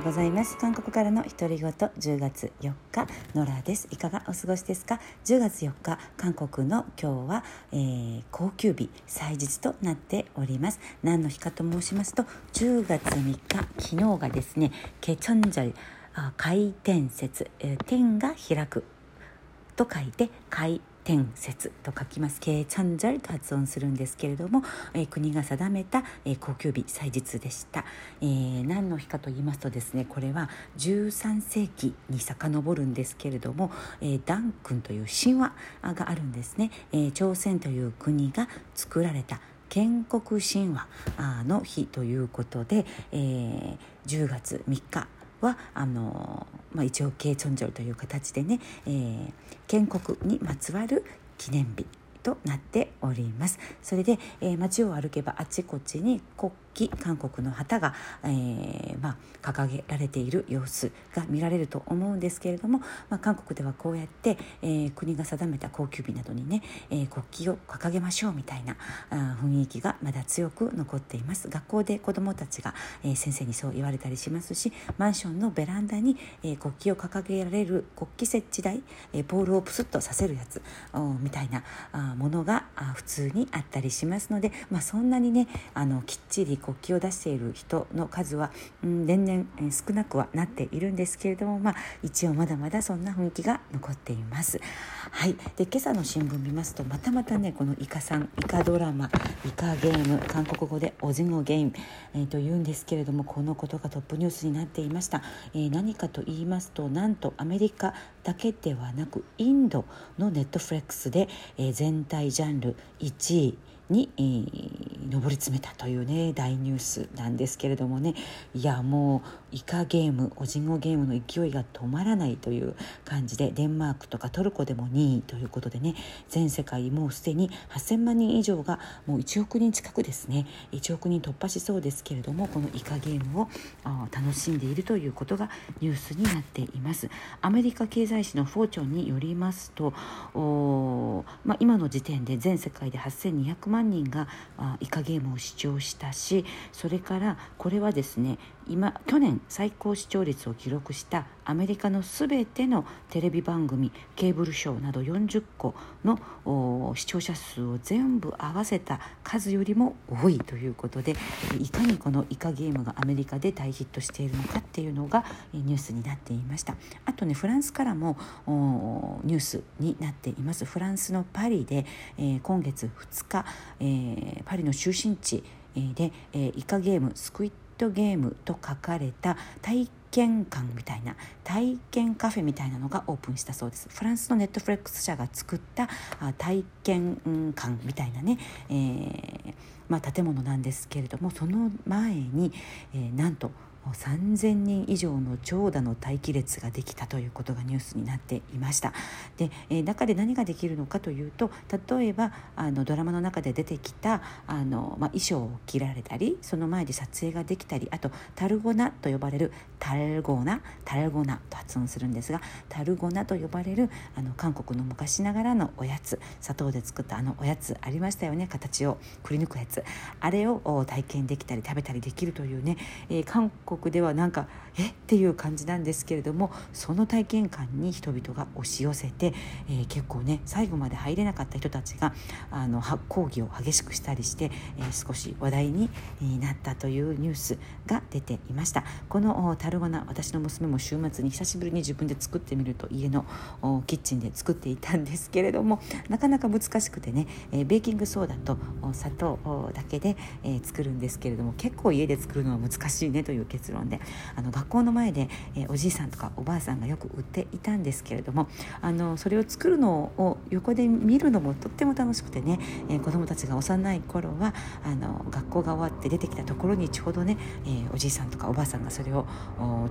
うございます。韓国からの独り言10月4日ノラです。いかがお過ごしですか？10月4日韓国の今日は、えー、高級日祭日となっております。何の日かと申しますと10月3日昨日がですねケチョンジャル回転節、えー、天が開くと書いて回天節と書きます。ケーチャンジャルと発音するんですけれども、えー、国が定めた、えー、高級日祭日でした、えー、何の日かと言いますとですねこれは13世紀に遡るんですけれども、え、ダン君という神話があるんですね、え、朝鮮という国が作られた建国神話の日ということで、えー、10月3日はあの、まあ、一応慶チョンジョルという形でね、えー、建国にまつわる記念日となっております。それで、えー、街を歩けばあちこちに国旗韓国の旗が、えー、まあ、掲げられている様子が見られると思うんですけれども、まあ、韓国ではこうやって、えー、国が定めた高級日などにね、え国旗を掲げましょうみたいなあ雰囲気がまだ強く残っています。学校で子どもたちが、え先生にそう言われたりしますしマンションのベランダに、え国旗を掲げられる国旗設置台、えポールをプスッとさせるやつみたいなあものが普通にあったりしますので、まあ、そんなにねあのきっちり国旗を出している人の数は、うん、年々少なくはなっているんですけれども、まあ、一応まだまだそんな雰囲気が残っています。はい、で今朝の新聞見ますとまたまたねこのイカさんイカドラマイカゲーム韓国語でおじのゲーム、えー、というんですけれどもこのことがトップニュースになっていました、えー、何かと言いますとなんとアメリカだけではなくインドのネットフレックスで、えー、全体ジャンル1位に、えー、上り詰めたというね大ニュースなんですけれどもね。いやもうイカゲームおじんごゲームの勢いが止まらないという感じでデンマークとかトルコでも2位ということでね全世界もうすでに8,000万人以上がもう1億人近くですね。1億人突破しそうですけれどもこのイカゲームを楽しんでいるということがニュースになっています。アメリカ経済誌のフォーチョンによりますとまあ、今の時点で全世界で8200万人があイカゲームを視聴したしそれからこれはですね今去年最高視聴率を記録したアメリカのすべてのテレビ番組ケーブルショーなど40個の視聴者数を全部合わせた数よりも多いということでいかにこのイカゲームがアメリカで大ヒットしているのかっていうのがニュースになっていました。あとねフランスからもニュースになっています。フランスのパリで、えー、今月2日、えー、パリの中心地で、えー、イカゲームスクイットゲームと書かれた体験館みたいな体験カフェみたいなのがオープンしたそうです。フランスのネットフレックス社が作った体験館みたいなね、えーまあ、建物なんですけれどもその前に、えー、なんと3,000人以上の長蛇の待機列ができたということがニュースになっていました。で、えー、中で何ができるのかというと例えばあのドラマの中で出てきたあの、まあ、衣装を着られたりその前で撮影ができたりあとタルゴナと呼ばれるタルゴナタルゴナと発音するんですがタルゴナと呼ばれるあの韓国の昔ながらのおやつ砂糖で作ったあのおやつありましたよね形をくり抜くやつ。あれを体験できたり食べたりできるというね、えー、韓国ではなんかえ？っていう感じなんですけれどもその体験感に人々が押し寄せて、えー、結構ね最後まで入れなかった人たちがあの抗議を激しくしたりして、えー、少し話題になったというニュースが出ていました。このタルゴナ私の娘も週末に久しぶりに自分で作ってみると家のキッチンで作っていたんですけれどもなかなか難しくてね、えー、ベーキングソーダと砂糖だけで、えー、作るんですけれども結構家で作るのは難しいねという結結論であの学校の前で、え、おじいさんとかおばあさんがよく売っていたんですけれどもあのそれを作るのを横で見るのもとっても楽しくてね、え、子どもたちが幼い頃はあの学校が終わって出てきたところにちょうどね、え、おじいさんとかおばあさんがそれを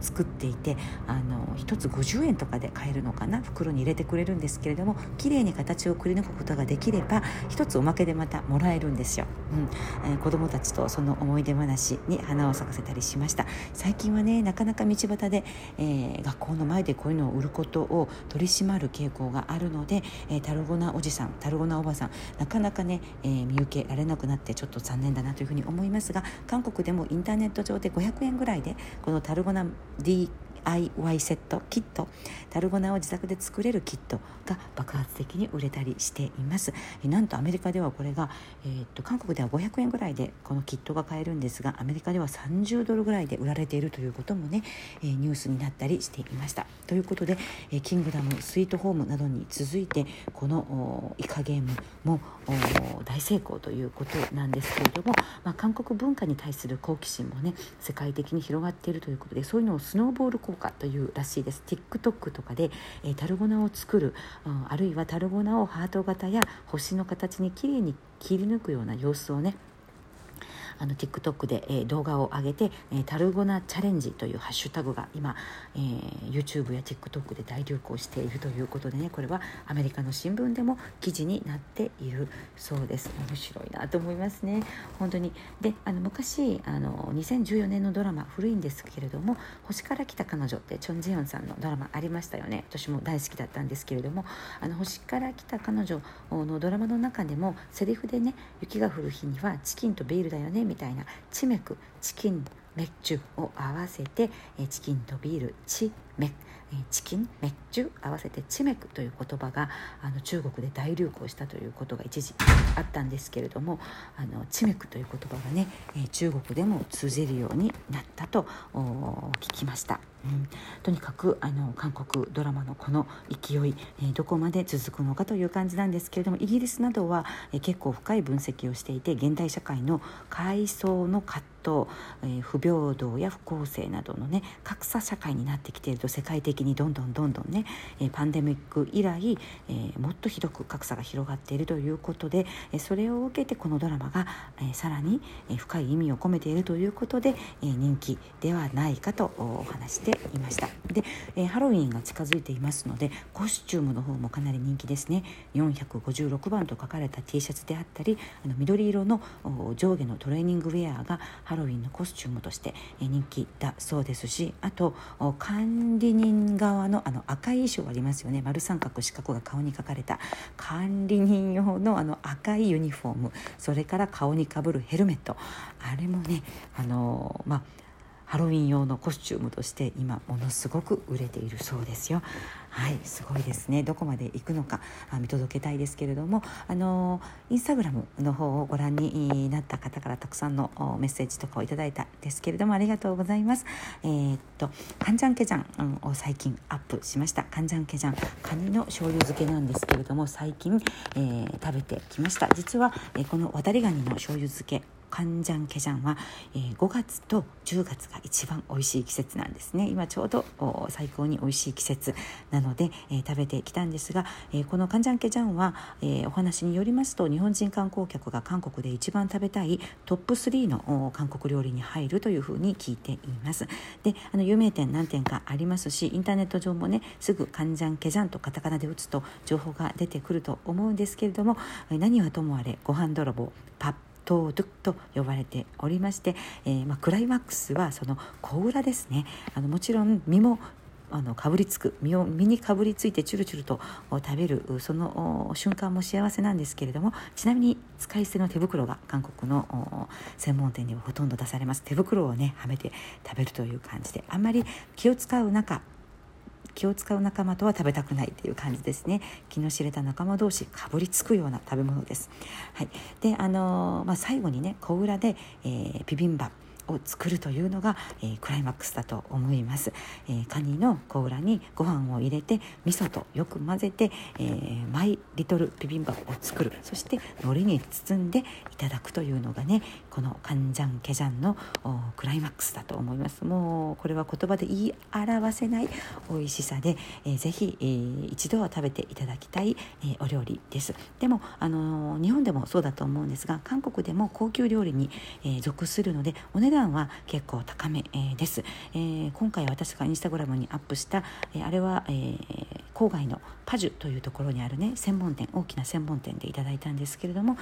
作っていてあの1つ50円とかで買えるのかな袋に入れてくれるんですけれども綺麗に形をくり抜くことができれば1つおまけでまたもらえるんですよ。うんえー、子どもたちとその思い出話に花を咲かせたりしました。最近はねなかなか道端で、えー、学校の前でこういうのを売ることを取り締まる傾向があるので、えー、タルゴナおじさんタルゴナおばさんなかなかね、えー、見受けられなくなってちょっと残念だなというふうに思いますが韓国でもインターネット上で500円ぐらいでこのタルゴナ D DIY セットキット。タルゴナを自宅で作れるキットが爆発的に売れたりしています。なんとアメリカではこれが、えー、っと韓国では500円ぐらいでこのキットが買えるんですがアメリカでは30ドルぐらいで売られているということもね、えー、ニュースになったりしていました。ということで、えー、キングダムスイートホームなどに続いてこのイカゲームも大成功ということなんですけれども、まあ、韓国文化に対する好奇心もね世界的に広がっているということでそういうのをスノーボール効果というらしいです。TikTok とかで、えー、タルゴナを作る、うん、あるいはタルゴナをハート型や星の形にきれいに切り抜くような様子をねあの TikTok で、えー、動画を上げて、えー、タルゴナチャレンジというハッシュタグが今、えー、YouTube や TikTok で大流行しているということでねこれはアメリカの新聞でも記事になっているそうです。面白いなと思いますね。本当に。であの昔あの2014年のドラマ古いんですけれども「星から来た彼女」ってチョン・ジェヨンさんのドラマありましたよね。私も大好きだったんですけれどもあの星から来た彼女のドラマの中でもセリフでね雪が降る日にはチキンとビールだよねみたいなチメクチキンメッチュを合わせてチキンとビールチメクチキンメッチュ合わせてチメクという言葉があの中国で大流行したということが一時あったんですけれどもあのチメクという言葉がね中国でも通じるようになったと聞きました。うん、とにかくあの韓国ドラマのこの勢い、えー、どこまで続くのかという感じなんですけれどもイギリスなどは、えー、結構深い分析をしていて現代社会の階層の葛藤、とえー、不平等や不公正などのね格差社会になってきていると世界的にどんどんどんどんね、えー、パンデミック以来、えー、もっとひどく格差が広がっているということで、えー、それを受けてこのドラマが、えー、さらに、え、深い意味を込めているということで、えー、人気ではないかとお話してていました。で、えー、ハロウィンが近づいていますのでコスチュームの方もかなり人気ですね。456番と書かれた T シャツであったりあの緑色の上下のトレーニングウェアがハロウィンのコスチュームとして人気だそうですしあと管理人側のあの赤い衣装ありますよね。丸三角四角が顔に描かれた管理人用のあの赤いユニフォーム。それから顔にかぶるヘルメット。あれもねあのまあハロウィン用のコスチュームとして今ものすごく売れているそうですよ。はいすごいですねどこまで行くのか見届けたいですけれどもあのインスタグラムの方をご覧になった方からたくさんのメッセージとかをいただいたんですけれどもありがとうございます。えー、っとカンジャンケジャンを最近アップしましたカンジャンケジャンカニの醤油漬けなんですけれども最近、えー、食べてきました実は、え、この渡りガニの醤油漬けカンジャンケジャンは、えー、5月と10月が一番美味しい季節なんですね。今ちょうど最高に美味しい季節なので、えー、食べてきたんですが、えー、このカンジャンケジャンは、えー、お話によりますと日本人観光客が韓国で一番食べたいトップ3の韓国料理に入るというふうに聞いています。であの有名店何店かありますしインターネット上もねすぐカンジャンケジャンとカタカナで打つと情報が出てくると思うんですけれども何はともあれご飯泥棒パットードゥと呼ばれておりまして、えー、まあ、クライマックスはその小裏ですね。あのもちろん身もあのかぶりつく身を身にかぶりついてチュルチュルと食べるその瞬間も幸せなんですけれどもちなみに使い捨ての手袋が韓国の専門店にはほとんど出されます。手袋をねはめて食べるという感じであんまり気を使う中気を使う仲間とは食べたくないっていう感じですね。気の知れた仲間同士かぶりつくような食べ物です。はい、であのー、まあ、最後にね小裏で、えー、ビビンバ。を作るというのが、えー、クライマックスだと思います、えー、カニの甲羅にご飯を入れて味噌とよく混ぜて、えー、マイリトルビビンバを作る。そして海苔に包んでいただくというのがねこのカンジャンケジャンのクライマックスだと思います。もうこれは言葉で言い表せない美味しさで、えー、ぜひ、えー、一度は食べていただきたい、えー、お料理です。でもあのー、日本でもそうだと思うんですが韓国でも高級料理に、えー、属するのでお値段段は結構高め、え、です、えー、今回私がインスタグラムにアップした、えー、あれは、えー、郊外のパジュというところにあるね専門店大きな専門店でいただいたんですけれども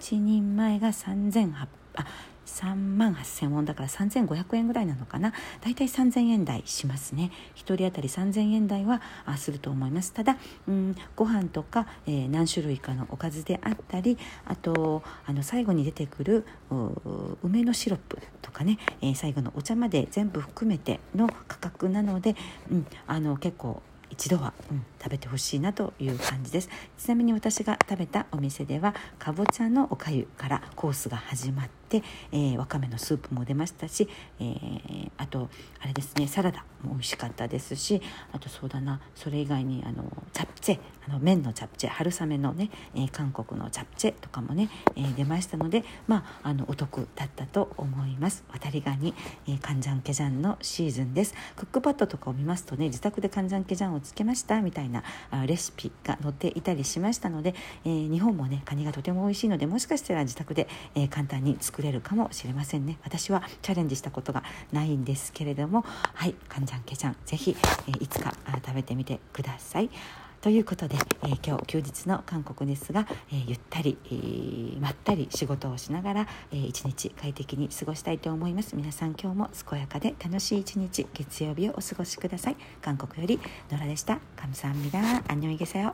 1人前が3800あ3万8,000ウォンだから3,500円ぐらいなのかな。だいたい3,000円台しますね。1人当たり3,000円台はあすると思います。ただうんご飯とか、えー、何種類かのおかずであったりあとあの最後に出てくる梅のシロップとかね、えー、最後のお茶まで全部含めての価格なので、うん、あの結構一度は、うん、食べてほしいなという感じです。ちなみに私が食べたお店ではかぼちゃのおかゆからコースが始まって、えー、わかめのスープも出ましたし、えー、あとあれですねサラダも美味しかったですしあとそうだなそれ以外にあのチャプチェあの麺のチャプチェ春雨のね、えー、韓国のチャプチェとかもね、えー、出ましたのでまああのお得だったと思います。渡りガニ、えー、カンジャンケジャンのシーズンです。クックパッドとかを見ますとね自宅でカンジャンケジャンをつけましたみたいなあレシピが載っていたりしましたので、えー、日本もねカニがとても美味しいのでもしかしたら自宅で、えー、簡単に作れるかもしれませんね私はチャレンジしたことがないんですけれどもはいカンジャンケジャンぜひ、えー、いつか食べてみてください。ということで、えー、今日休日の韓国ですが、えー、ゆったり、えー、まったり仕事をしながら、えー、一日快適に過ごしたいと思います皆さん今日も健やかで楽しい一日月曜日をお過ごしください韓国よりノラでした감사합니다안녕히계세요